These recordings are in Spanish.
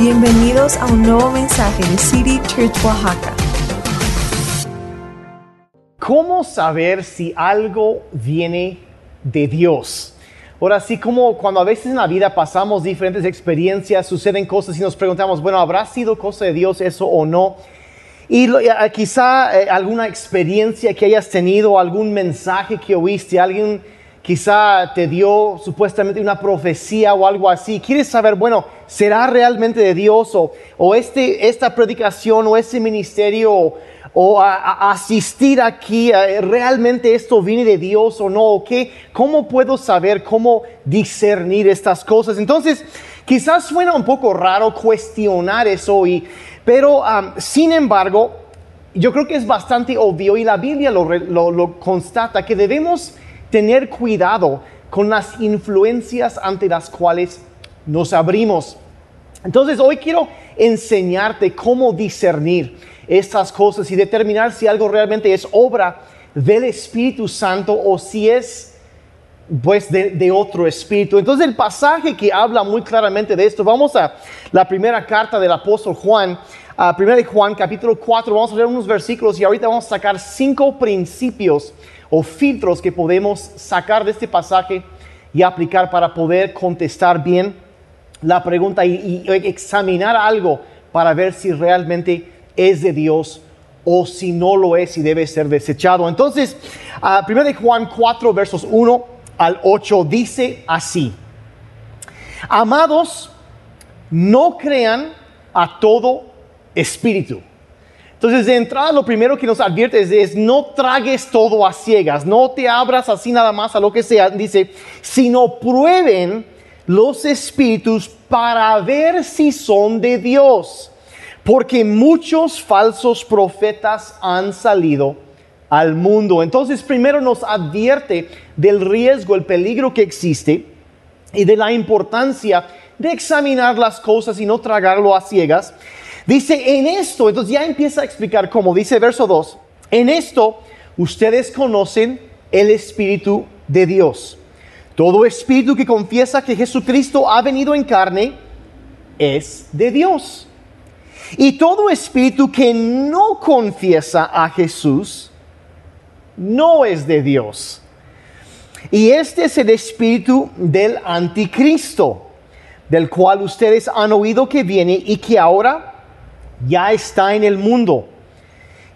Bienvenidos a un nuevo mensaje de City Church Oaxaca. ¿Cómo saber si algo viene de Dios? Ahora sí, como cuando a veces en la vida pasamos diferentes experiencias, suceden cosas y nos preguntamos, bueno, ¿habrá sido cosa de Dios eso o no? Y eh, quizá eh, alguna experiencia que hayas tenido, algún mensaje que oíste, alguien quizá te dio supuestamente una profecía o algo así. ¿Quieres saber, bueno, será realmente de Dios o, o este, esta predicación o este ministerio o, o asistir aquí, eh, realmente esto viene de Dios o no? ¿O qué? ¿Cómo puedo saber cómo discernir estas cosas? Entonces, quizás suena un poco raro cuestionar eso, y, pero sin embargo, yo creo que es bastante obvio y la Biblia lo- lo constata que debemos tener cuidado con las influencias ante las cuales nos abrimos. Entonces hoy quiero enseñarte cómo discernir estas cosas y determinar si algo realmente es obra del Espíritu Santo o si es pues de, de otro espíritu. Entonces el pasaje que habla muy claramente de esto, vamos a la primera carta del apóstol Juan, a primera de Juan capítulo 4, vamos a leer unos versículos y ahorita vamos a sacar cinco principios o filtros que podemos sacar de este pasaje y aplicar para poder contestar bien la pregunta y, examinar algo para ver si realmente es de Dios o si no lo es y debe ser desechado. Entonces, ah, 1 de Juan 4, versos 1 al 8 dice así, amados, no crean a todo espíritu. Entonces, de entrada, lo primero que nos advierte es, no tragues todo a ciegas, no te abras así nada más a lo que sea, dice, sino prueben los espíritus para ver si son de Dios, porque muchos falsos profetas han salido al mundo. Entonces, primero nos advierte del riesgo, el peligro que existe y de la importancia de examinar las cosas y no tragarlo a ciegas. Dice, en esto, entonces ya empieza a explicar cómo, dice verso 2, en esto ustedes conocen el Espíritu de Dios. Todo espíritu que confiesa que Jesucristo ha venido en carne es de Dios. Y todo espíritu que no confiesa a Jesús no es de Dios. Y este es el espíritu del anticristo, del cual ustedes han oído que viene y que ahora ya está en el mundo.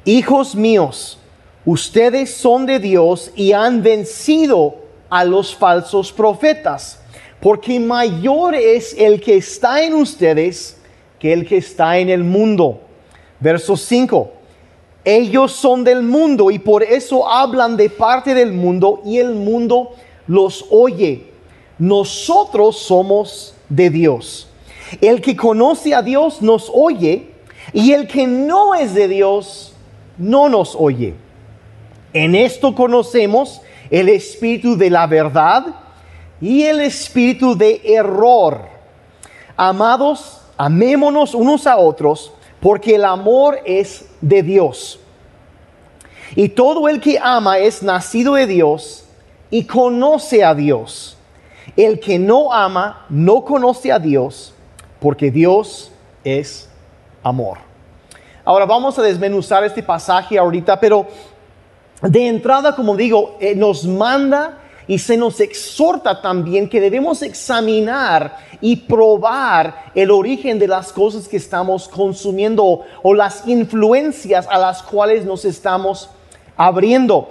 Hijos míos, ustedes son de Dios y han vencido a los falsos profetas, porque mayor es el que está en ustedes que el que está en el mundo. Verso 5. Ellos son del mundo y por eso hablan de parte del mundo y el mundo los oye. Nosotros somos de Dios. El que conoce a Dios nos oye y el que no es de Dios no nos oye. En esto conocemos el espíritu de la verdad y el espíritu de error. Amados, amémonos unos a otros porque el amor es de Dios. Y todo el que ama es nacido de Dios y conoce a Dios. El que no ama no conoce a Dios porque Dios es amor. Ahora vamos a desmenuzar este pasaje ahorita, pero de entrada, como digo, eh, nos manda y se nos exhorta también que debemos examinar y probar el origen de las cosas que estamos consumiendo o las influencias a las cuales nos estamos abriendo.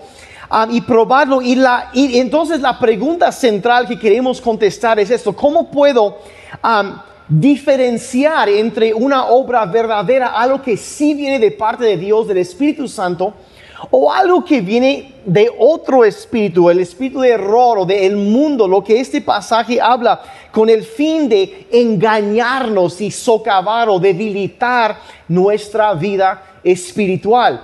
Um, y probarlo. Y, entonces la pregunta central que queremos contestar es esto, ¿cómo puedo diferenciar entre una obra verdadera, algo que sí viene de parte de Dios, del Espíritu Santo, o algo que viene de otro espíritu, el espíritu de error o del mundo, lo que este pasaje habla con el fin de engañarnos y socavar o debilitar nuestra vida espiritual.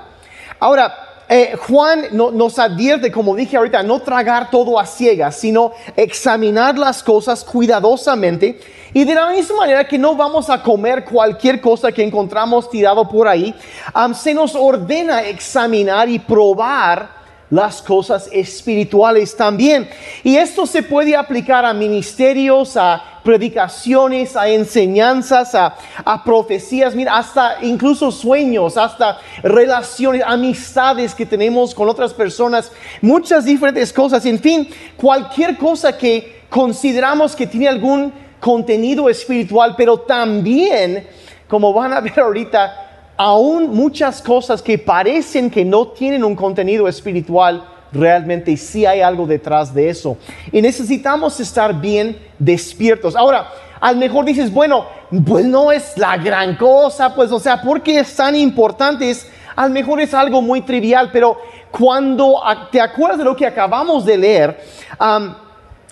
Ahora, eh, Juan no, nos advierte, como dije ahorita, no tragar todo a ciegas, sino examinar las cosas cuidadosamente. Y de la misma manera que no vamos a comer cualquier cosa que encontramos tirado por ahí, um, se nos ordena examinar y probar las cosas espirituales también. Y esto se puede aplicar a ministerios, a predicaciones, a enseñanzas, a, a, profecías, mira, hasta incluso sueños, hasta relaciones, amistades que tenemos con otras personas, muchas diferentes cosas, en fin, cualquier cosa que consideramos que tiene algún contenido espiritual, pero también, como van a ver ahorita, aún muchas cosas que parecen que no tienen un contenido espiritual, realmente sí hay algo detrás de eso. Y necesitamos estar bien despiertos. Ahora, al mejor dices, bueno, pues no es la gran cosa, pues o sea, ¿por qué es tan importante? Es, al mejor es algo muy trivial, pero cuando te acuerdas de lo que acabamos de leer,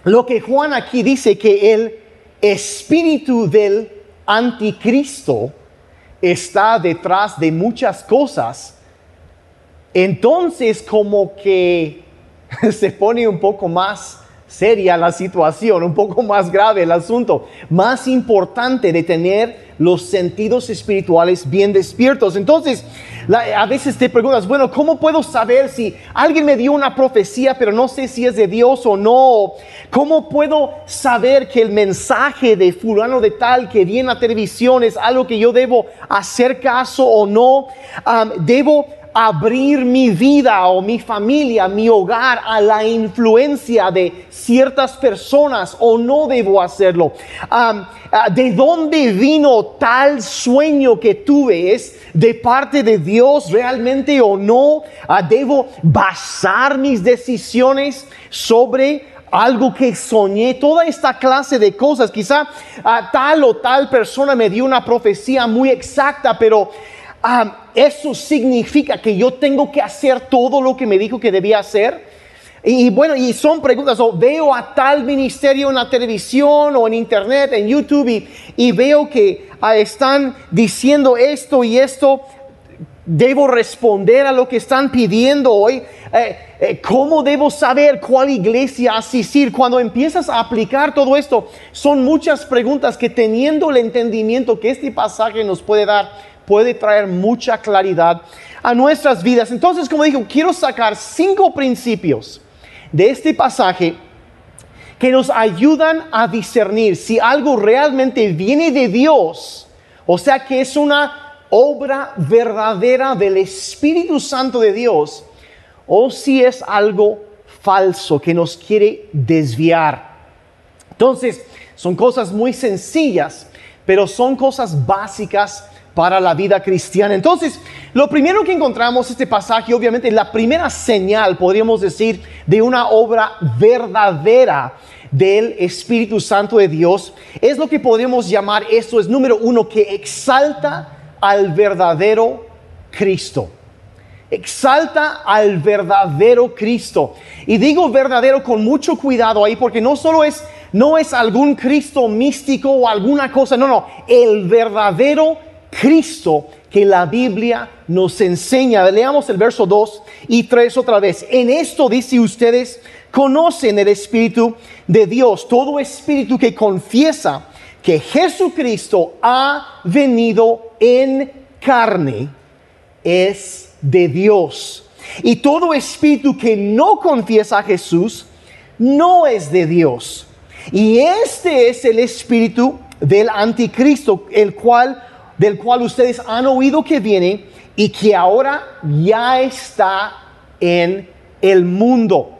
lo que Juan aquí dice que el espíritu del anticristo, está detrás de muchas cosas, entonces como que se pone un poco más seria la situación, un poco más grave el asunto, más importante de tener los sentidos espirituales bien despiertos. Entonces, a veces te preguntas, bueno, ¿cómo puedo saber si alguien me dio una profecía, pero no sé si es de Dios o no? ¿Cómo puedo saber que el mensaje de fulano de tal que viene a televisión es algo que yo debo hacer caso o no? debo abrir mi vida o mi familia, mi hogar a la influencia de ciertas personas o no debo hacerlo. Ah, ¿De dónde vino tal sueño que tuve? ¿Es de parte de Dios realmente o no? Ah, ¿Debo basar mis decisiones sobre algo que soñé, toda esta clase de cosas. Quizá ah, tal o tal persona me dio una profecía muy exacta, pero eso significa que yo tengo que hacer todo lo que me dijo que debía hacer. Y, bueno, y son preguntas, o veo a tal ministerio en la televisión o en internet, en YouTube, y, veo que ah, están diciendo esto y esto, debo responder a lo que están pidiendo hoy. Eh, eh, ¿Cómo debo saber cuál iglesia asistir? Cuando empiezas a aplicar todo esto, son muchas preguntas que teniendo el entendimiento que este pasaje nos puede dar, puede traer mucha claridad a nuestras vidas. Entonces, como digo, quiero sacar cinco principios de este pasaje que nos ayudan a discernir si algo realmente viene de Dios, o sea que es una obra verdadera del Espíritu Santo de Dios, o si es algo falso que nos quiere desviar. Entonces, son cosas muy sencillas, pero son cosas básicas para la vida cristiana. Entonces, lo primero que encontramos este pasaje, obviamente, la primera señal, podríamos decir, de una obra verdadera del Espíritu Santo de Dios, es lo que podemos llamar, esto es número uno, que exalta al verdadero Cristo. Exalta al verdadero Cristo. Y digo verdadero con mucho cuidado ahí, porque no solo es, no es algún Cristo místico o alguna cosa, no, no, el verdadero Cristo que la Biblia nos enseña. Leamos el verso 2 y 3 otra vez. En esto dice ustedes, conocen el Espíritu de Dios. Todo espíritu que confiesa que Jesucristo ha venido en carne es de Dios. Y todo espíritu que no confiesa a Jesús no es de Dios. Y este es el espíritu del anticristo, el cual del cual ustedes han oído que viene y que ahora ya está en el mundo.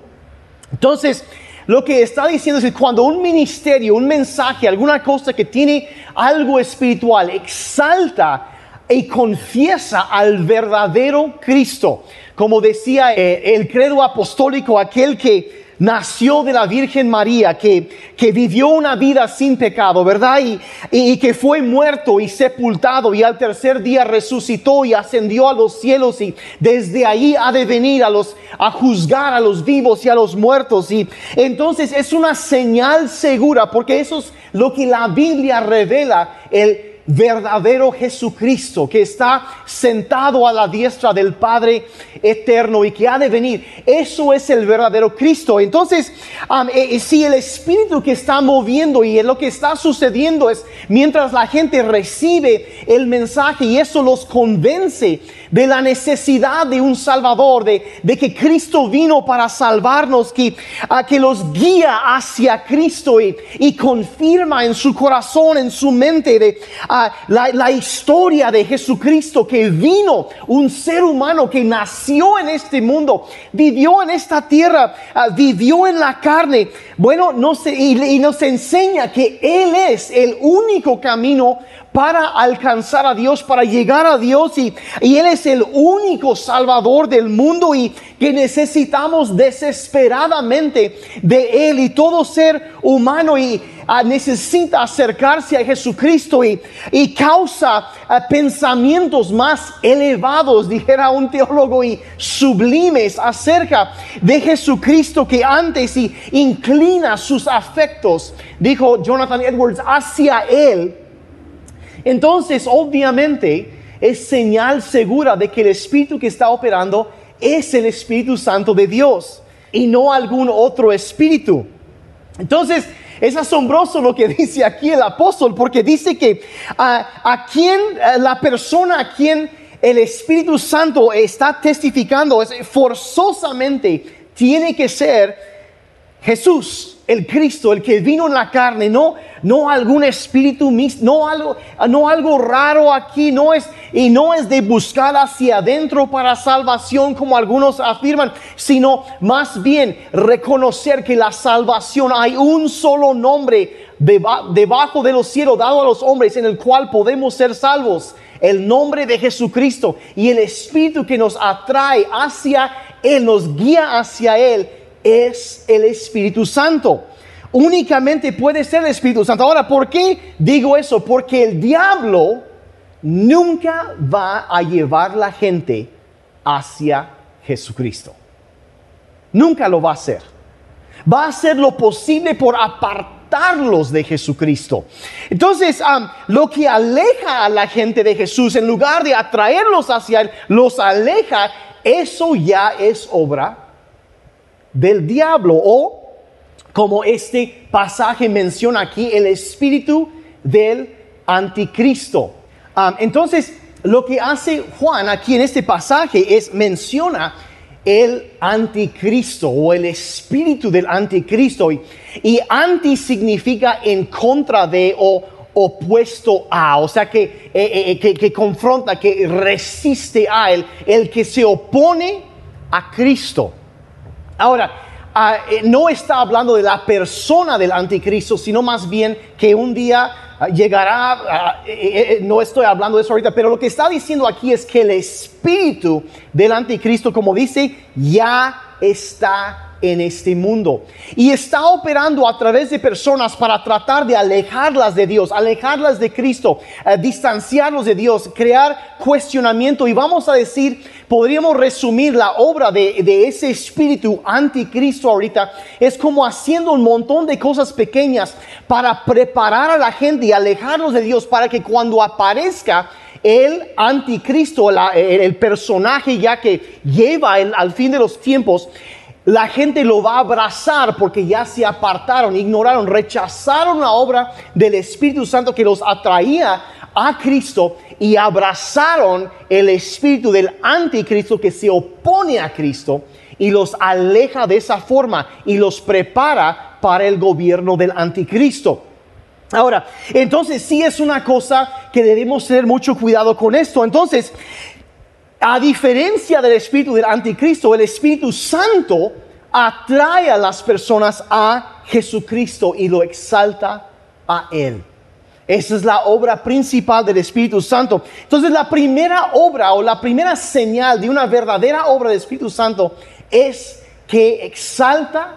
Entonces, lo que está diciendo es que cuando un ministerio, un mensaje, alguna cosa que tiene algo espiritual, exalta y confiesa al verdadero Cristo, como decía eh, el credo apostólico, aquel que nació de la Virgen María, que, que vivió una vida sin pecado, ¿verdad? Y, y, que fue muerto y sepultado y al tercer día resucitó y ascendió a los cielos y desde ahí ha de venir a, los, a juzgar a los vivos y a los muertos. Y entonces es una señal segura, porque eso es lo que la Biblia revela, el verdadero Jesucristo que está sentado a la diestra del Padre eterno y que ha de venir. Eso es el verdadero Cristo. Entonces, eh, eh, si el Espíritu que está moviendo y lo que está sucediendo es mientras la gente recibe el mensaje y eso los convence de la necesidad de un Salvador, de, de que Cristo vino para salvarnos, que, a que los guía hacia Cristo y, y confirma en su corazón, en su mente, de, la, la historia de Jesucristo que vino, un ser humano que nació en este mundo, vivió en esta tierra, ah, vivió en la carne. Bueno, no se, y nos enseña que Él es el único camino para alcanzar a Dios, para llegar a Dios. Y, Él es el único salvador del mundo y que necesitamos desesperadamente de Él y todo ser humano. Y ah, necesita acercarse a Jesucristo y, y causa ah, pensamientos más elevados, dijera un teólogo, y sublimes acerca de Jesucristo que antes y inclina sus afectos, dijo Jonathan Edwards, hacia Él entonces, obviamente, es señal segura de que el Espíritu que está operando es el Espíritu Santo de Dios y no algún otro espíritu. Entonces, es asombroso lo que dice aquí el apóstol, porque dice que a, quien la persona a quien el Espíritu Santo está testificando es forzosamente tiene que ser Jesús el Cristo, el que vino en la carne, no, no algún espíritu no algo, no algo raro aquí, no es, y no es de buscar hacia adentro para salvación como algunos afirman, sino más bien reconocer que la salvación hay un solo nombre debajo de los cielos dado a los hombres en el cual podemos ser salvos. El nombre de Jesucristo y el Espíritu que nos atrae hacia Él, nos guía hacia Él es el Espíritu Santo. Únicamente puede ser el Espíritu Santo. Ahora, ¿por qué digo eso? Porque el diablo nunca va a llevar la gente hacia Jesucristo. Nunca lo va a hacer. Va a hacer lo posible por apartarlos de Jesucristo. Entonces, lo que aleja a la gente de Jesús, en lugar de atraerlos hacia Él, los aleja, eso ya es obra del diablo o como este pasaje menciona aquí, el espíritu del anticristo. entonces, lo que hace Juan aquí en este pasaje es menciona el anticristo o el espíritu del anticristo. Y, anti significa en contra de o opuesto a, o sea que, eh, eh, que, que confronta, que resiste a él, el que se opone a Cristo. Ahora, ah, eh, no está hablando de la persona del anticristo, sino más bien que un día ah, llegará, ah, eh, eh, no estoy hablando de eso ahorita, pero lo que está diciendo aquí es que el espíritu del anticristo, como dice, ya está en este mundo. Y está operando a través de personas para tratar de alejarlas de Dios, alejarlas de Cristo, eh, distanciarlos de Dios, crear cuestionamiento. Y vamos a decir, podríamos resumir la obra de, de ese espíritu anticristo ahorita, es como haciendo un montón de cosas pequeñas para preparar a la gente y alejarlos de Dios para que cuando aparezca, el anticristo, el, personaje ya que lleva al fin de los tiempos, la gente lo va a abrazar porque ya se apartaron, ignoraron, rechazaron la obra del Espíritu Santo que los atraía a Cristo y abrazaron el espíritu del anticristo que se opone a Cristo y los aleja de esa forma y los prepara para el gobierno del anticristo. Ahora, entonces sí es una cosa que debemos tener mucho cuidado con esto. Entonces, a diferencia del espíritu del anticristo, el Espíritu Santo atrae a las personas a Jesucristo y lo exalta a Él. Esa es la obra principal del Espíritu Santo. Entonces la primera obra o la primera señal de una verdadera obra del Espíritu Santo es que exalta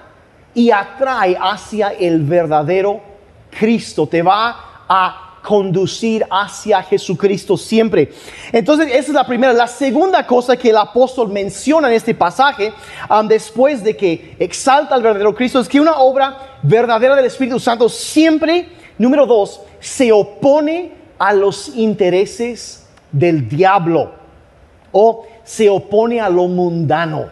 y atrae hacia el verdadero Cristo. Te va a conducir hacia Jesucristo siempre. Entonces, esa es la primera. La segunda cosa que el apóstol menciona en este pasaje, um, después de que exalta al verdadero Cristo, es que una obra verdadera del Espíritu Santo siempre, número dos, se opone a los intereses del diablo o se opone a lo mundano,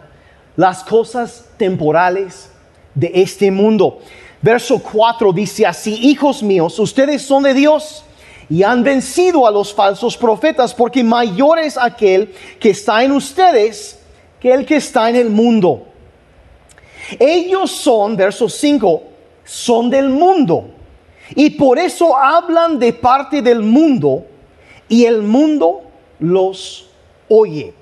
las cosas temporales de este mundo. Verso 4 dice así, hijos míos, ustedes son de Dios y han vencido a los falsos profetas, porque mayor es aquel que está en ustedes que el que está en el mundo. Ellos son, verso 5, son del mundo y por eso hablan de parte del mundo y el mundo los oye.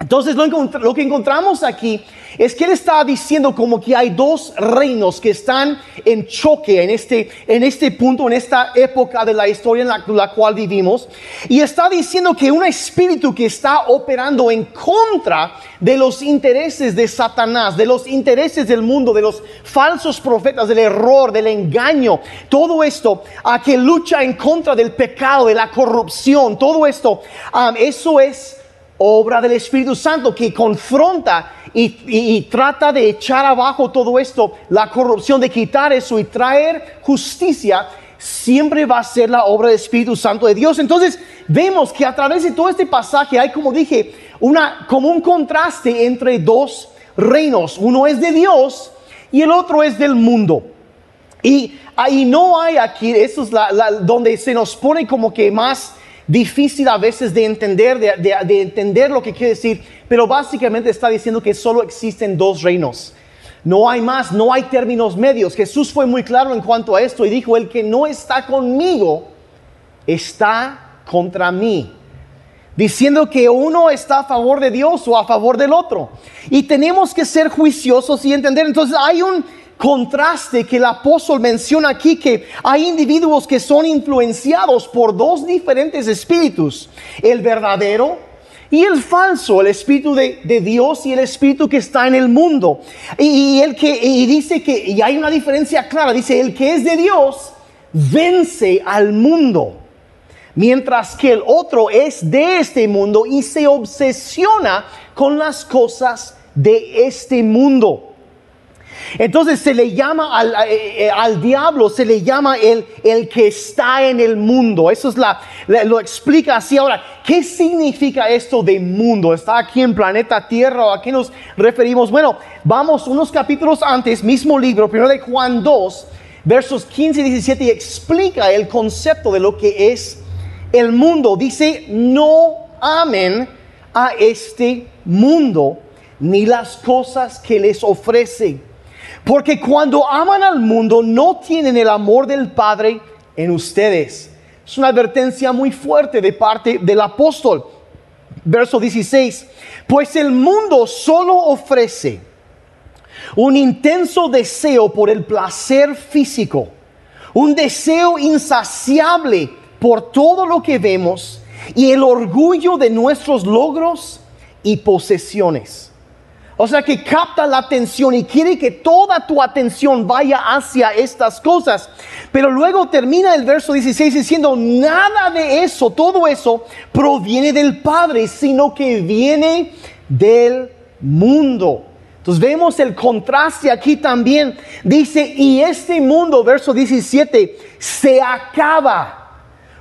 Entonces lo, que encontramos aquí es que él está diciendo como que hay dos reinos que están en choque en este, en este punto, en esta época de la historia en la, cual vivimos. Y está diciendo que un espíritu que está operando en contra de los intereses de Satanás, de los intereses del mundo, de los falsos profetas, del error, del engaño, todo esto a que lucha en contra del pecado, de la corrupción, todo esto, um, eso es obra del Espíritu Santo que confronta y, trata de echar abajo todo esto, la corrupción, de quitar eso y traer justicia, siempre va a ser la obra del Espíritu Santo de Dios. Entonces vemos que a través de todo este pasaje hay, como dije, una, como un contraste entre dos reinos. Uno es de Dios y el otro es del mundo. Y ahí no hay aquí, eso es donde se nos pone como que más difícil a veces de entender, de, entender lo que quiere decir, pero básicamente está diciendo que solo existen dos reinos. No hay más, no hay términos medios. Jesús fue muy claro en cuanto a esto y dijo, el que no está conmigo está contra mí. Diciendo que uno está a favor de Dios o a favor del otro. Y tenemos que ser juiciosos y entender. Entonces hay un, contraste que el apóstol menciona aquí, que hay individuos que son influenciados por dos diferentes espíritus, el verdadero y el falso, el espíritu de, Dios y el espíritu que está en el mundo. Y, el que y dice que, y hay una diferencia clara, dice, el que es de Dios vence al mundo, mientras que el otro es de este mundo y se obsesiona con las cosas de este mundo. Entonces se le llama al, eh, eh, al, diablo, se le llama el, el que está en el mundo. Eso es la, lo explica así. Ahora, ¿qué significa esto de mundo? ¿Está aquí en planeta Tierra o a qué nos referimos? Bueno, vamos unos capítulos antes, mismo libro, primero de Juan 2, versos 15 y 17, y explica el concepto de lo que es el mundo. Dice, no amen a este mundo ni las cosas que les ofrece porque cuando aman al mundo no tienen el amor del Padre en ustedes. Es una advertencia muy fuerte de parte del apóstol. Verso 16. Pues el mundo solo ofrece un intenso deseo por el placer físico, un deseo insaciable por todo lo que vemos y el orgullo de nuestros logros y posesiones. O sea que capta la atención y quiere que toda tu atención vaya hacia estas cosas. Pero luego termina el verso 16 diciendo, nada de eso, todo eso proviene del Padre, sino que viene del mundo. Entonces vemos el contraste aquí también. Dice, y este mundo, verso 17, se acaba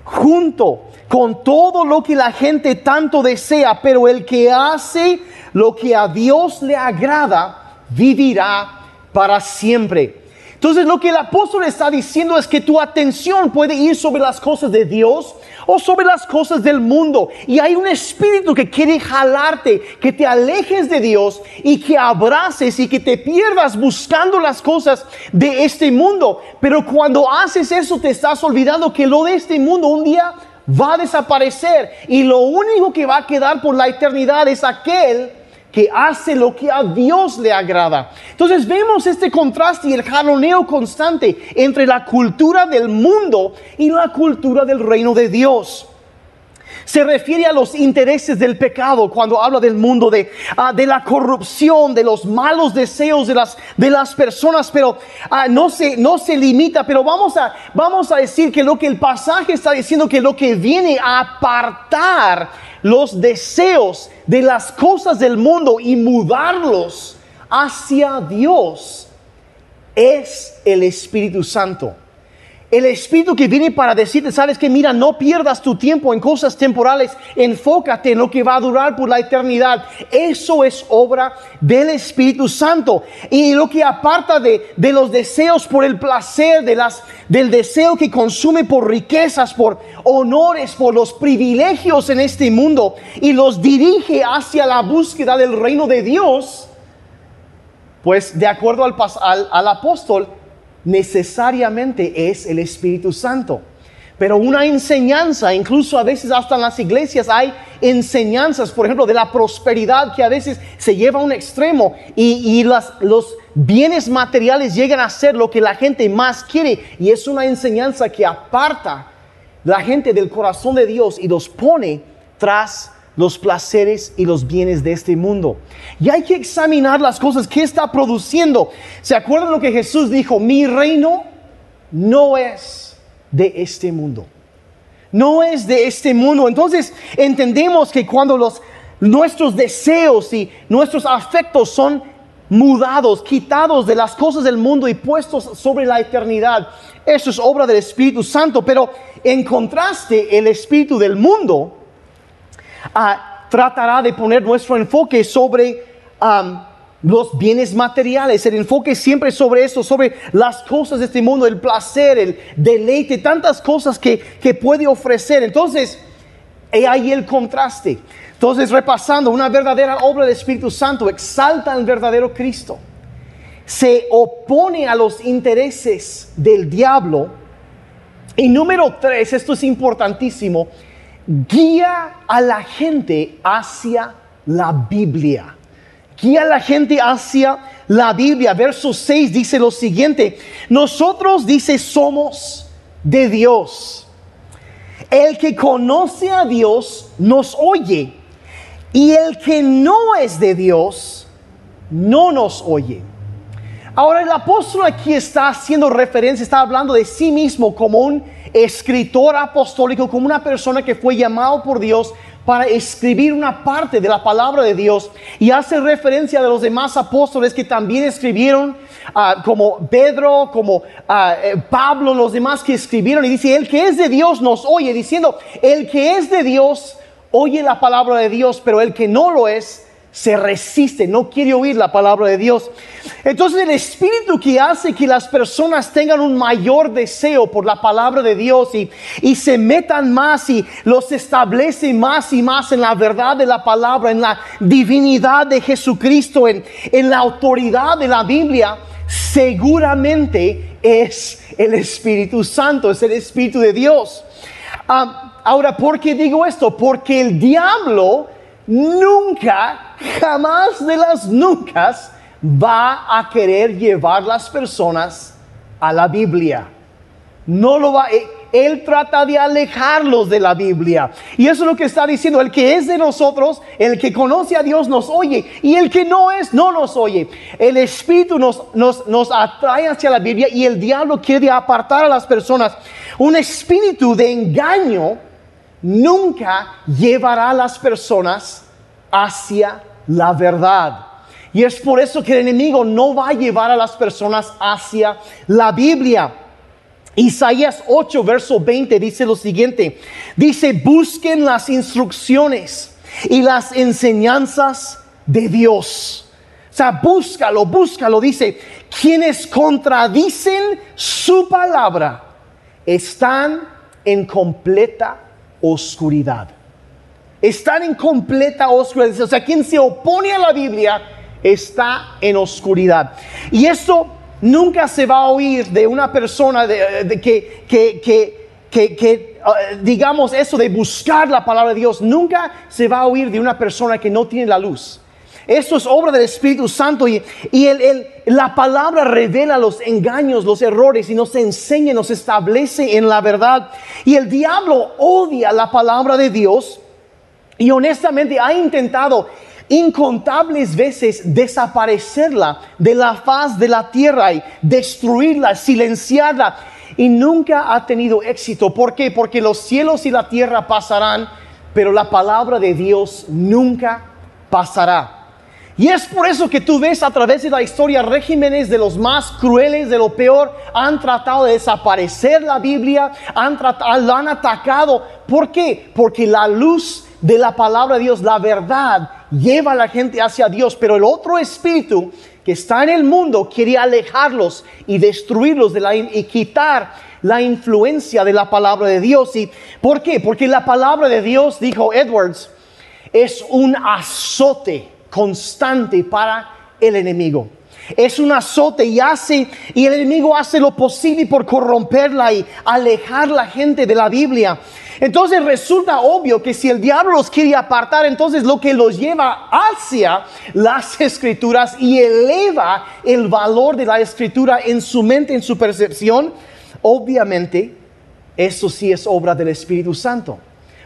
junto con todo lo que la gente tanto desea, pero el que hace lo que a Dios le agrada, vivirá para siempre. Entonces lo que el apóstol está diciendo es que tu atención puede ir sobre las cosas de Dios o sobre las cosas del mundo. Y hay un espíritu que quiere jalarte, que te alejes de Dios y que abraces y que te pierdas buscando las cosas de este mundo. Pero cuando haces eso te estás olvidando que lo de este mundo un día va a desaparecer y lo único que va a quedar por la eternidad es aquel que hace lo que a Dios le agrada. Entonces vemos este contraste y el jaloneo constante entre la cultura del mundo y la cultura del reino de Dios. Se refiere a los intereses del pecado cuando habla del mundo, de, ah, de la corrupción, de los malos deseos de las, de las personas, pero ah, no, se, no se limita. Pero vamos a, vamos a decir que lo que el pasaje está diciendo, que lo que viene a apartar los deseos de las cosas del mundo y mudarlos hacia Dios es el Espíritu Santo. El Espíritu que viene para decirte, sabes que mira, no pierdas tu tiempo en cosas temporales, enfócate en lo que va a durar por la eternidad. Eso es obra del Espíritu Santo. Y lo que aparta de, de los deseos por el placer, de las, del deseo que consume por riquezas, por honores, por los privilegios en este mundo y los dirige hacia la búsqueda del reino de Dios, pues de acuerdo al, al, al apóstol, necesariamente es el Espíritu Santo. Pero una enseñanza, incluso a veces hasta en las iglesias hay enseñanzas, por ejemplo, de la prosperidad que a veces se lleva a un extremo y, y los bienes materiales llegan a ser lo que la gente más quiere. Y es una enseñanza que aparta la gente del corazón de Dios y los pone tras los placeres y los bienes de este mundo. Y hay que examinar las cosas que está produciendo. ¿Se acuerdan lo que Jesús dijo? Mi reino no es de este mundo. No es de este mundo. Entonces entendemos que cuando los, nuestros deseos y nuestros afectos son mudados, quitados de las cosas del mundo y puestos sobre la eternidad, eso es obra del Espíritu Santo. Pero en contraste, el Espíritu del mundo ah, tratará de poner nuestro enfoque sobre los bienes materiales, el enfoque siempre sobre eso, sobre las cosas de este mundo, el placer, el deleite, tantas cosas que, que puede ofrecer. Entonces, he ahí el contraste. Entonces, repasando, una verdadera obra del Espíritu Santo exalta al verdadero Cristo. Se opone a los intereses del diablo. Y número tres, esto es importantísimo, guía a la gente hacia la Biblia. Guía a la gente hacia la Biblia. Verso 6 dice lo siguiente, nosotros dice somos de Dios. El que conoce a Dios nos oye y el que no es de Dios no nos oye. Ahora el apóstol aquí está haciendo referencia, está hablando de sí mismo como un escritor apostólico, como una persona que fue llamado por Dios para escribir una parte de la palabra de Dios y hace referencia de los demás apóstoles que también escribieron, ah, como Pedro, como ah, eh, Pablo, los demás que escribieron. Y dice, el que es de Dios nos oye, diciendo, el que es de Dios oye la palabra de Dios, pero el que no lo es, se resiste, no quiere oír la palabra de Dios. Entonces el espíritu que hace que las personas tengan un mayor deseo por la palabra de Dios y, y se metan más y los establece más y más en la verdad de la palabra, en la divinidad de Jesucristo, en, en la autoridad de la Biblia, seguramente es el Espíritu Santo, es el Espíritu de Dios. Ah, ahora, ¿por qué digo esto? Porque el diablo nunca, jamás de las nunca, va a querer llevar las personas a la Biblia. No lo va, eh, él trata de alejarlos de la Biblia. Y eso es lo que está diciendo, el que es de nosotros, el que conoce a Dios nos oye, y el que no es, no nos oye. El Espíritu nos, nos, nos atrae hacia la Biblia y el diablo quiere apartar a las personas. Un espíritu de engaño nunca llevará a las personas hacia la verdad. Y es por eso que el enemigo no va a llevar a las personas hacia la Biblia. Isaías 8, verso 20 dice lo siguiente. Dice, busquen las instrucciones y las enseñanzas de Dios. O sea, búscalo, búscalo. Dice, quienes contradicen su palabra están en completa oscuridad. Están en completa oscuridad. O sea, quien se opone a la Biblia está en oscuridad. Y esto nunca se va a oír de una persona de, de que, que, que, que, uh, digamos, eso de buscar la palabra de Dios, nunca se va a oír de una persona que no tiene la luz. Esto es obra del Espíritu Santo y, y el, el, la palabra revela los engaños, los errores y nos enseña, nos establece en la verdad. Y el diablo odia la palabra de Dios y honestamente ha intentado incontables veces desaparecerla de la faz de la tierra y destruirla, silenciarla. Y nunca ha tenido éxito. ¿Por qué? Porque los cielos y la tierra pasarán, pero la palabra de Dios nunca pasará. Y es por eso que tú ves a través de la historia regímenes de los más crueles, de lo peor, han tratado de desaparecer la Biblia, han la han atacado. ¿Por qué? Porque la luz de la palabra de Dios, la verdad, lleva a la gente hacia Dios, pero el otro espíritu que está en el mundo quiere alejarlos y destruirlos y quitar la influencia de la palabra de Dios. ¿Y por qué? Porque la palabra de Dios, dijo Edwards, es un azote constante para el enemigo. Es un azote y hace, y el enemigo hace lo posible por corromperla y alejar la gente de la Biblia. Entonces resulta obvio que si el diablo los quiere apartar, entonces lo que los lleva hacia las escrituras y eleva el valor de la escritura en su mente, en su percepción, obviamente eso sí es obra del Espíritu Santo.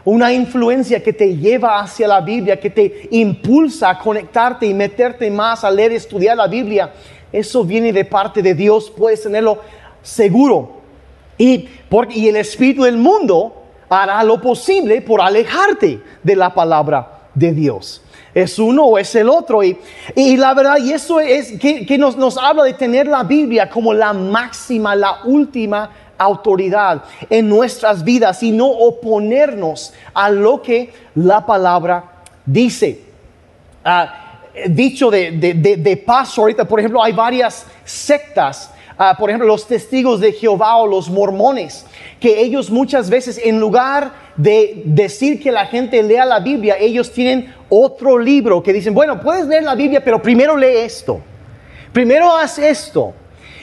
Una influencia que te lleva hacia la Biblia, que te impulsa a conectarte y meterte más a leer y estudiar la Biblia. Eso viene de parte de Dios, puedes tenerlo seguro. Y, porque, y el Espíritu del mundo hará lo posible por alejarte de la palabra de Dios. Es uno o es el otro. Y, y la verdad, y eso es que, nos, nos habla de tener la Biblia como la máxima, la última autoridad en nuestras vidas y no oponernos a lo que la palabra dice. Ah, dicho de, de, paso, ahorita, por ejemplo, hay varias sectas, ah, por ejemplo, los testigos de Jehová o los mormones, que ellos muchas veces en lugar de decir que la gente lea la Biblia, ellos tienen otro libro que dicen, bueno, puedes leer la Biblia, pero primero lee esto, primero haz esto.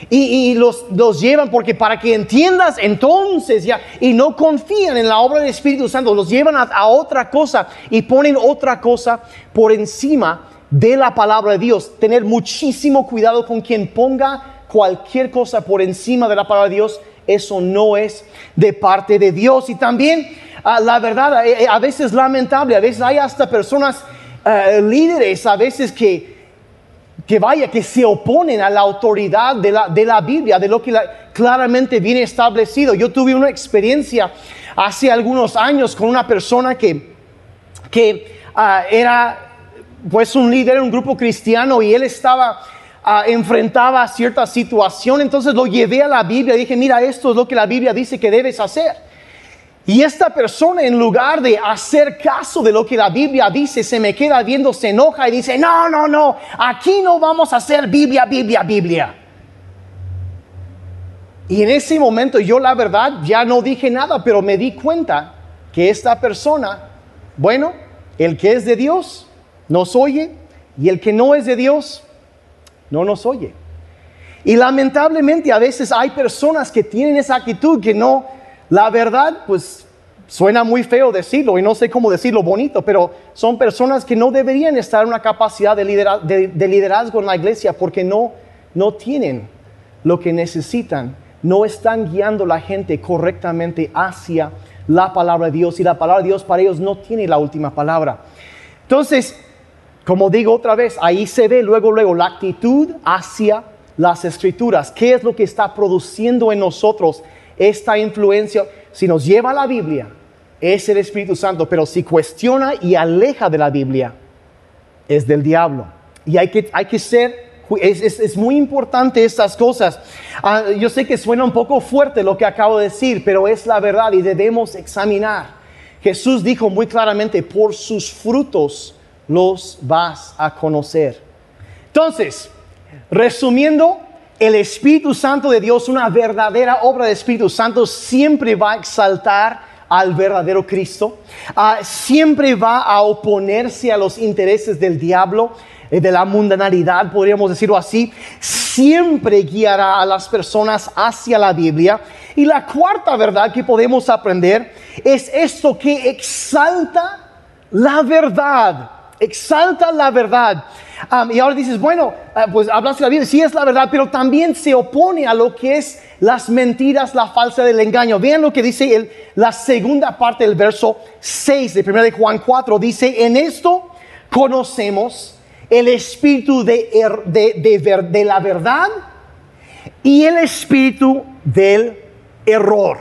Y, los, los, llevan porque para que entiendas entonces ya, y no confían en la obra del Espíritu Santo, los llevan a, otra cosa y ponen otra cosa por encima de la palabra de Dios. Tener muchísimo cuidado con quien ponga cualquier cosa por encima de la palabra de Dios eso no es de parte de Dios. Y también ah, la verdad, eh, eh, a veces lamentable, a veces hay hasta personas eh, líderes, a veces que, que vaya, que se oponen a la autoridad de la, de la Biblia, de lo que claramente viene establecido. Yo tuve una experiencia hace algunos años con una persona que, que ah, era pues un líder en un grupo cristiano y él estaba enfrentaba cierta situación, entonces lo llevé a la Biblia y dije, mira, esto es lo que la Biblia dice que debes hacer. Y esta persona, en lugar de hacer caso de lo que la Biblia dice, se me queda viendo, se enoja y dice, no, no, no, aquí no vamos a hacer Biblia, Biblia, Biblia. Y en ese momento yo la verdad ya no dije nada, pero me di cuenta que esta persona, bueno, el que es de Dios nos oye y el que no es de Dios no nos oye. Y lamentablemente a veces hay personas que tienen esa actitud que no, la verdad, pues suena muy feo decirlo y no sé cómo decirlo bonito, pero son personas que no deberían estar en una capacidad de, liderazgo en la iglesia porque no, no tienen lo que necesitan, no están guiando a la gente correctamente hacia la palabra de Dios y la palabra de Dios para ellos no tiene la última palabra. Entonces, como digo otra vez, ahí se ve luego, luego la actitud hacia las escrituras. ¿Qué es lo que está produciendo en nosotros esta influencia? Si nos lleva a la Biblia, es el Espíritu Santo, pero si cuestiona y aleja de la Biblia, es del diablo. Y hay que, hay que ser, es, muy importante estas cosas. Ah, yo sé que suena un poco fuerte lo que acabo de decir, pero es la verdad y debemos examinar. Jesús dijo muy claramente, por sus frutos los vas a conocer. Entonces, resumiendo, el Espíritu Santo de Dios, una verdadera obra del Espíritu Santo, siempre va a exaltar al verdadero Cristo, ah, siempre va a oponerse a los intereses del diablo, eh, de la mundanalidad, podríamos decirlo así, siempre guiará a las personas hacia la Biblia. Y la cuarta verdad que podemos aprender es esto que exalta la verdad exalta la verdad. y ahora dices, bueno, ah, pues hablas de la Biblia, sí es la verdad, pero también se opone a lo que es las mentiras, la falsa del engaño. Vean lo que dice la segunda parte del verso 6 de 1 de Juan 4. Dice, en esto conocemos el espíritu de, er, de, de la verdad y el espíritu del error.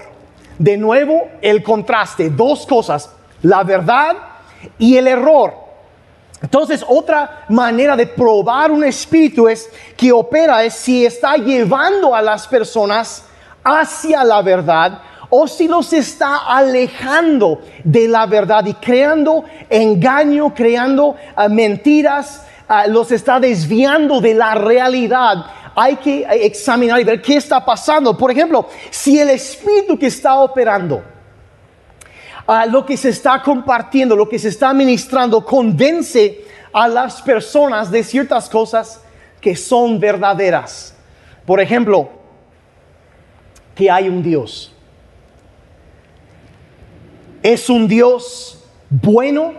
De nuevo, el contraste, dos cosas, la verdad y el error. Entonces, otra manera de probar un espíritu es que opera es si está llevando a las personas hacia la verdad o si los está alejando de la verdad y creando engaño, creando ah, mentiras, ah, los está desviando de la realidad. Hay que examinar y ver qué está pasando. Por ejemplo, si el espíritu que está operando, ah, lo que se está compartiendo, lo que se está ministrando, convence a las personas de ciertas cosas que son verdaderas. Por ejemplo, que hay un Dios es un Dios bueno,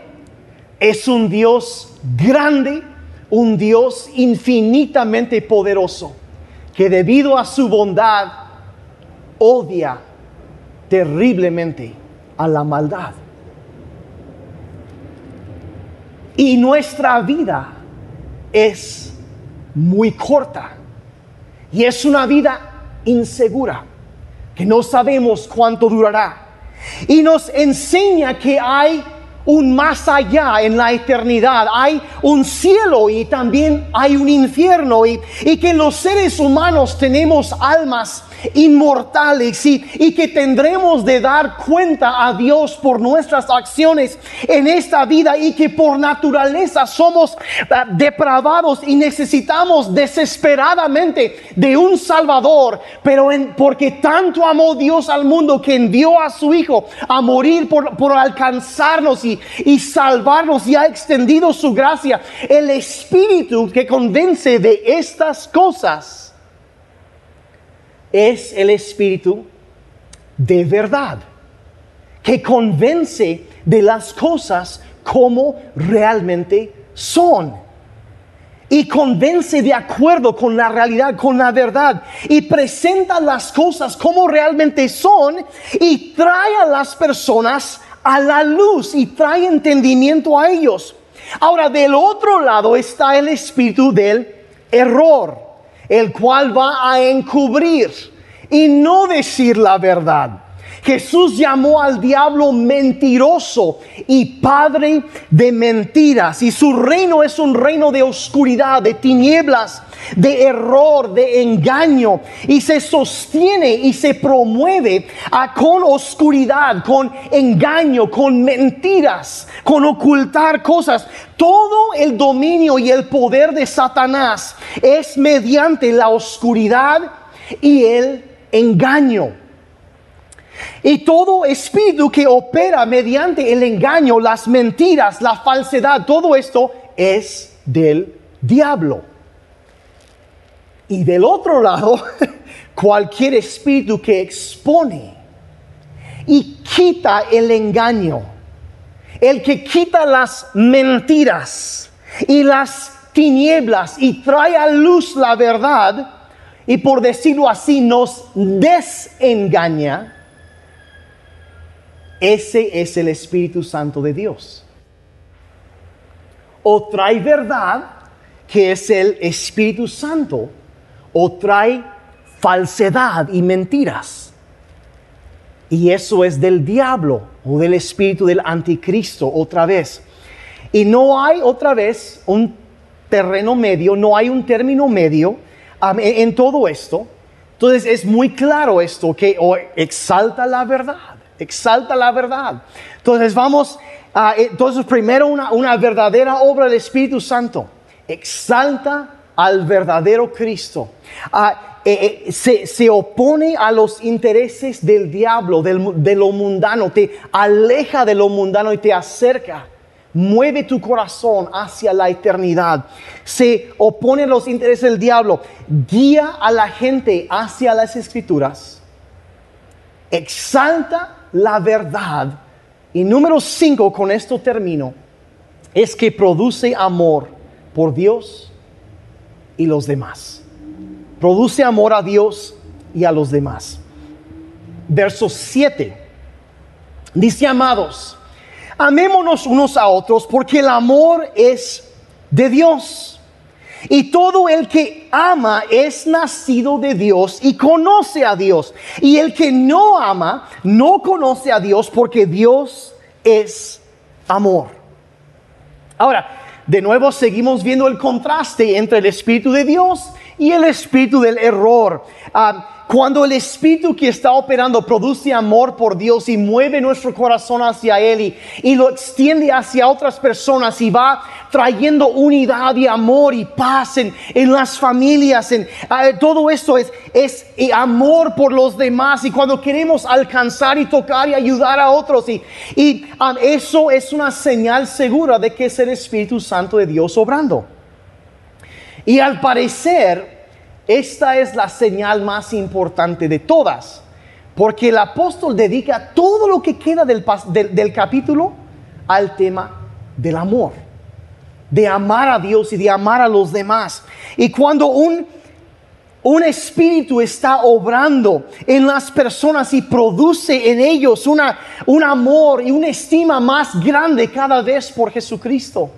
es un Dios grande, un Dios infinitamente poderoso, que debido a su bondad odia terriblemente a la maldad. Y nuestra vida es muy corta y es una vida insegura, que no sabemos cuánto durará y nos enseña que hay un más allá en la eternidad. Hay un cielo y también hay un infierno y, y que los seres humanos tenemos almas inmortales y, y, que tendremos de dar cuenta a Dios por nuestras acciones en esta vida y que por naturaleza somos uh, depravados y necesitamos desesperadamente de un Salvador, pero en, porque tanto amó Dios al mundo que envió a su Hijo a morir por, por alcanzarnos y, y salvarnos y ha extendido su gracia. El Espíritu que convence de estas cosas es el Espíritu de verdad, que convence de las cosas como realmente son. Y convence de acuerdo con la realidad, con la verdad. Y presenta las cosas como realmente son y trae a las personas a la luz y trae entendimiento a ellos. Ahora, del otro lado está el espíritu del error el cual va a encubrir y no decir la verdad. Jesús llamó al diablo mentiroso y padre de mentiras. Y su reino es un reino de oscuridad, de tinieblas, de error, de engaño. Y se sostiene y se promueve a, con oscuridad, con engaño, con mentiras, con ocultar cosas. Todo el dominio y el poder de Satanás es mediante la oscuridad y el engaño. Y todo espíritu que opera mediante el engaño, las mentiras, la falsedad, todo esto es del diablo. Y del otro lado, cualquier espíritu que expone y quita el engaño, el que quita las mentiras y las tinieblas y trae a luz la verdad, y por decirlo así nos desengaña, ese es el Espíritu Santo de Dios. O trae verdad, que es el Espíritu Santo, o trae falsedad y mentiras. Y eso es del diablo o del espíritu del anticristo otra vez. Y no hay otra vez un terreno medio, no hay un término medio en, todo esto. Entonces es muy claro esto que exalta la verdad, exalta la verdad. Entonces vamos, a, entonces primero una, una verdadera obra del Espíritu Santo, exalta al verdadero Cristo. Eh, eh, se, se, opone a los intereses del diablo, del, de lo mundano, te aleja de lo mundano y te acerca mueve tu corazón hacia la eternidad, se opone a los intereses del diablo, guía a la gente hacia las escrituras, exalta la verdad. Y número cinco, con esto termino, es que produce amor por Dios y los demás. Produce amor a Dios y a los demás. Verso 7. Dice, amados, amémonos unos a otros porque el amor es de Dios. Y todo el que ama es nacido de Dios y conoce a Dios. Y el que no ama no conoce a Dios porque Dios es amor. Ahora, de nuevo seguimos viendo el contraste entre el Espíritu de Dios y el Espíritu del error. Ah, cuando el Espíritu que está operando produce amor por Dios y mueve nuestro corazón hacia Él y, lo extiende hacia otras personas y va trayendo unidad y amor y paz en, las familias, en, ah, todo esto es, es amor por los demás y cuando queremos alcanzar y tocar y ayudar a otros y, y ah, eso es una señal segura de que es el Espíritu Santo de Dios obrando. Y al parecer, esta es la señal más importante de todas, porque el apóstol dedica todo lo que queda del, capítulo al tema del amor, de amar a Dios y de amar a los demás. Y cuando un, un espíritu está obrando en las personas y produce en ellos una, un amor y una estima más grande cada vez por Jesucristo,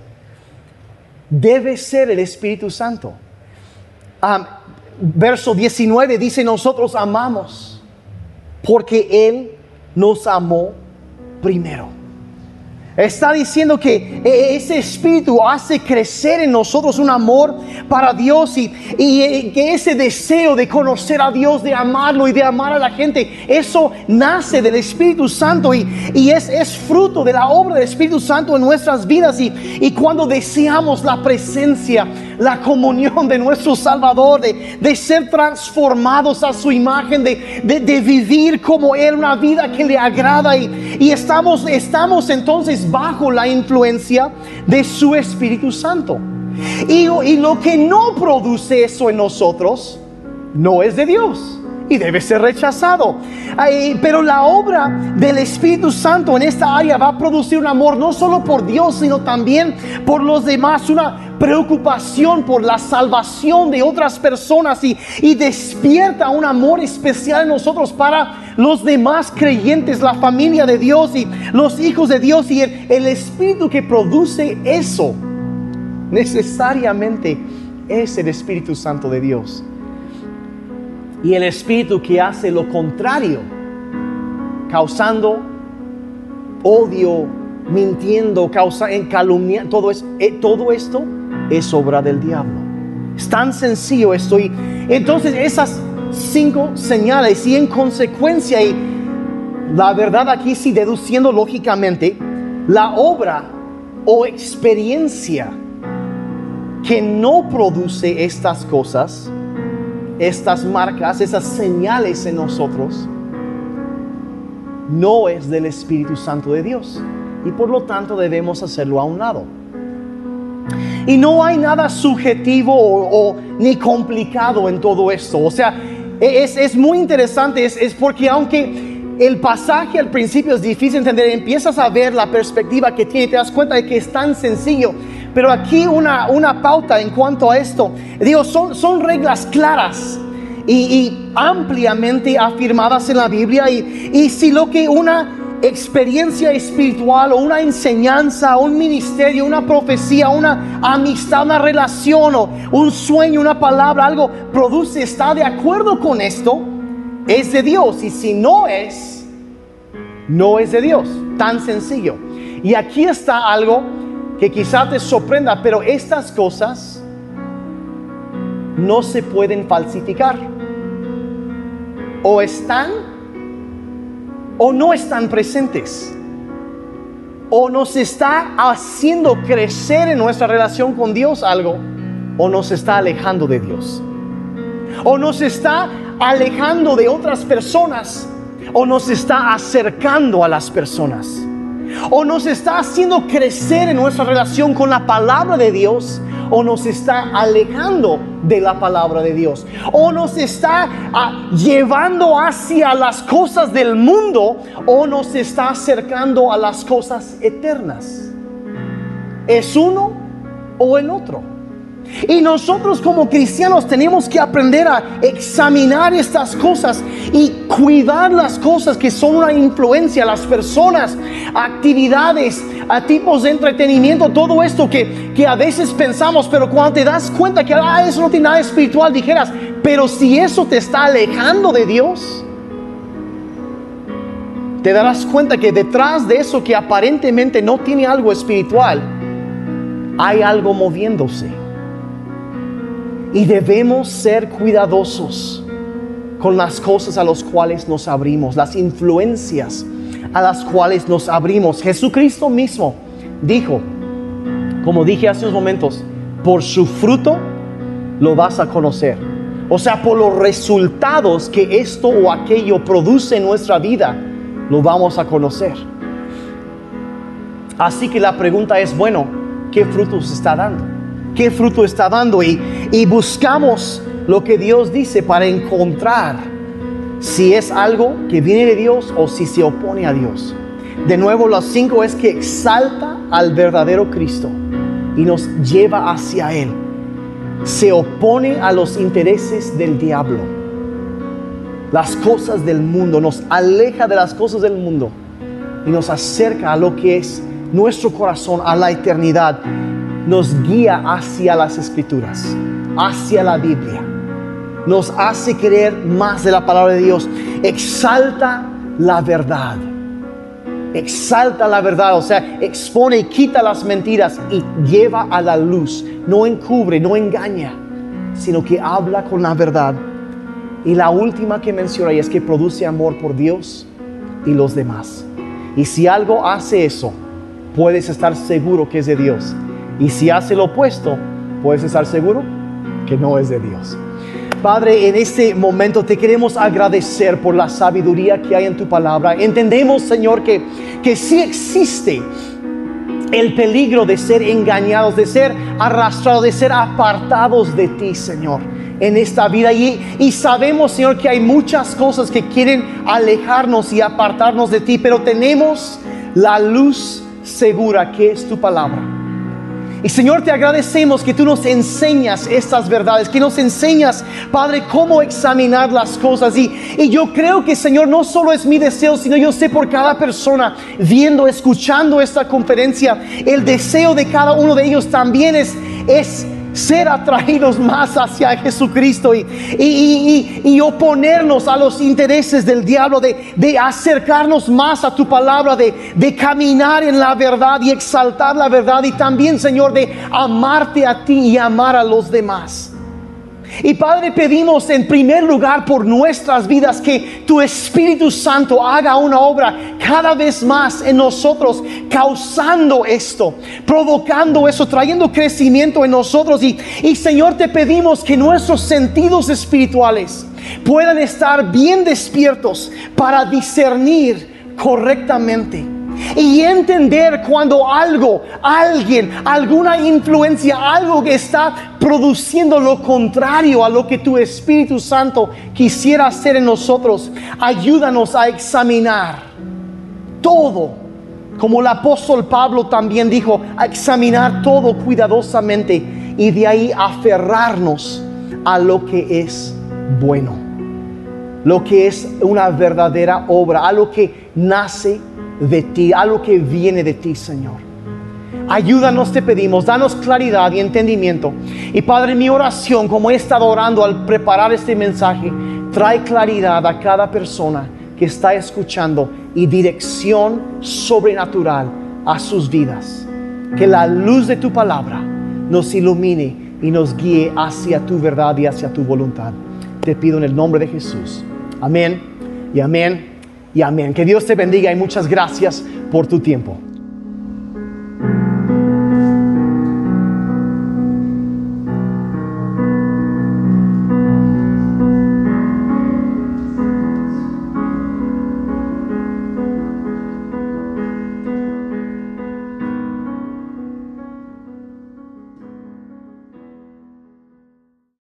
debe ser el Espíritu Santo verso 19 dice, nosotros amamos porque Él nos amó primero. Está diciendo que e, ese espíritu hace crecer en nosotros un amor para Dios y, y, que ese deseo de conocer a Dios, de amarlo y de amar a la gente, eso nace del Espíritu Santo y, es, fruto de la obra del Espíritu Santo en nuestras vidas. Y, y cuando deseamos la presencia, la comunión de nuestro Salvador, de, ser transformados a su imagen, de, de, de, vivir como Él, una vida que le agrada y, y estamos, estamos entonces bajo la influencia de su Espíritu Santo. Y, y lo que no produce eso en nosotros no es de Dios y debe ser rechazado. pero la obra del Espíritu Santo en esta área va a producir un amor no solo por Dios, sino también por los demás, una preocupación por la salvación de otras personas y, despierta un amor especial en nosotros para los demás creyentes, la familia de Dios y los hijos de Dios y el Espíritu que produce eso necesariamente es el Espíritu Santo de Dios y el espíritu que hace lo contrario, causando odio, mintiendo, causa, en calumnia, todo, eh, todo esto es obra del diablo. Es tan sencillo esto. Entonces esas cinco señales y en consecuencia, y la verdad aquí sí deduciendo lógicamente, la obra o experiencia que no produce estas cosas, estas marcas, esas señales en nosotros, no es del Espíritu Santo de Dios. Y por lo tanto debemos hacerlo a un lado. Y no hay nada subjetivo o, ni complicado en todo esto. O sea, es, es muy interesante, es, es porque aunque el pasaje al principio es difícil de entender, empiezas a ver la perspectiva que tiene, te das cuenta de que es tan sencillo. Pero aquí una, una pauta en cuanto a esto. Digo, son, son reglas claras y, ampliamente afirmadas en la Biblia. Y, y si lo que una experiencia espiritual o una enseñanza, un ministerio, una profecía, una amistad, una relación o un sueño, una palabra, algo produce, está de acuerdo con esto, es de Dios. Y si no es, no es de Dios. Tan sencillo. Y aquí está algo que quizá te sorprenda, pero estas cosas no se pueden falsificar. O están o no están presentes. O nos está haciendo crecer en nuestra relación con Dios algo, o nos está alejando de Dios. O nos está alejando de otras personas, o nos está acercando a las personas o nos está haciendo crecer en nuestra relación con la palabra de Dios o nos está alejando de la palabra de Dios o nos está ah, llevando hacia las cosas del mundo o nos está acercando a las cosas eternas. ¿Es uno o el otro? Y nosotros como cristianos tenemos que aprender a examinar estas cosas y cuidar las cosas que son una influencia, las personas, actividades, a tipos de entretenimiento, todo esto que, que a veces pensamos, pero cuando te das cuenta que ah, eso no tiene nada espiritual, dijeras, pero si eso te está alejando de Dios, te darás cuenta que detrás de eso que aparentemente no tiene algo espiritual, hay algo moviéndose. Y debemos ser cuidadosos con las cosas a las cuales nos abrimos, las influencias a las cuales nos abrimos. Jesucristo mismo dijo, como dije hace unos momentos, por su fruto lo vas a conocer. O sea, por los resultados que esto o aquello produce en nuestra vida, lo vamos a conocer. Así que la pregunta es, bueno, ¿qué frutos está dando? ¿Qué fruto está dando? Y, y buscamos lo que Dios dice para encontrar si es algo que viene de Dios o si se opone a Dios. De nuevo, los cinco es que exalta al verdadero Cristo y nos lleva hacia Él. Se opone a los intereses del diablo, las cosas del mundo, nos aleja de las cosas del mundo y nos acerca a lo que es nuestro corazón, a la eternidad. Nos guía hacia las escrituras, hacia la Biblia nos hace creer más de la palabra de Dios. Exalta la verdad. Exalta la verdad, o sea, expone y quita las mentiras y lleva a la luz. No encubre, no engaña, sino que habla con la verdad. Y la última que menciona es que produce amor por Dios y los demás. Y si algo hace eso, puedes estar seguro que es de Dios. Y si hace lo opuesto, puedes estar seguro que no es de Dios. Padre, en este momento te queremos agradecer por la sabiduría que hay en tu palabra. Entendemos, Señor, que, que sí existe el peligro de ser engañados, de ser arrastrados, de ser apartados de ti, Señor, en esta vida. Y, y sabemos, Señor, que hay muchas cosas que quieren alejarnos y apartarnos de ti, pero tenemos la luz segura que es tu palabra. Y Señor, te agradecemos que tú nos enseñas estas verdades, que nos enseñas, Padre, cómo examinar las cosas. Y, y yo creo que, Señor, no solo es mi deseo, sino yo sé por cada persona viendo, escuchando esta conferencia, el deseo de cada uno de ellos también es, es ser atraídos más hacia Jesucristo y, y, y, oponernos a los intereses del diablo, de, de acercarnos más a tu palabra, de, de, caminar en la verdad y exaltar la verdad y también, Señor, de amarte a ti y amar a los demás. Y Padre, pedimos en primer lugar por nuestras vidas que tu Espíritu Santo haga una obra cada vez más en nosotros, causando esto, provocando eso, trayendo crecimiento en nosotros. Y, y Señor, te pedimos que nuestros sentidos espirituales puedan estar bien despiertos para discernir correctamente y entender cuando algo, alguien, alguna influencia, algo que está produciendo lo contrario a lo que tu Espíritu Santo quisiera hacer en nosotros. Ayúdanos a examinar todo, como el apóstol Pablo también dijo, a examinar todo cuidadosamente y de ahí aferrarnos a lo que es bueno, lo que es una verdadera obra, a lo que nace de ti, algo que viene de ti, Señor. Ayúdanos, te pedimos, danos claridad y entendimiento. Y Padre, mi oración, como he estado orando al preparar este mensaje, trae claridad a cada persona que está escuchando y dirección sobrenatural a sus vidas. Que la luz de tu palabra nos ilumine y nos guíe hacia tu verdad y hacia tu voluntad. Te pido en el nombre de Jesús. Amén y amén y amén. Que Dios te bendiga y muchas gracias por tu tiempo.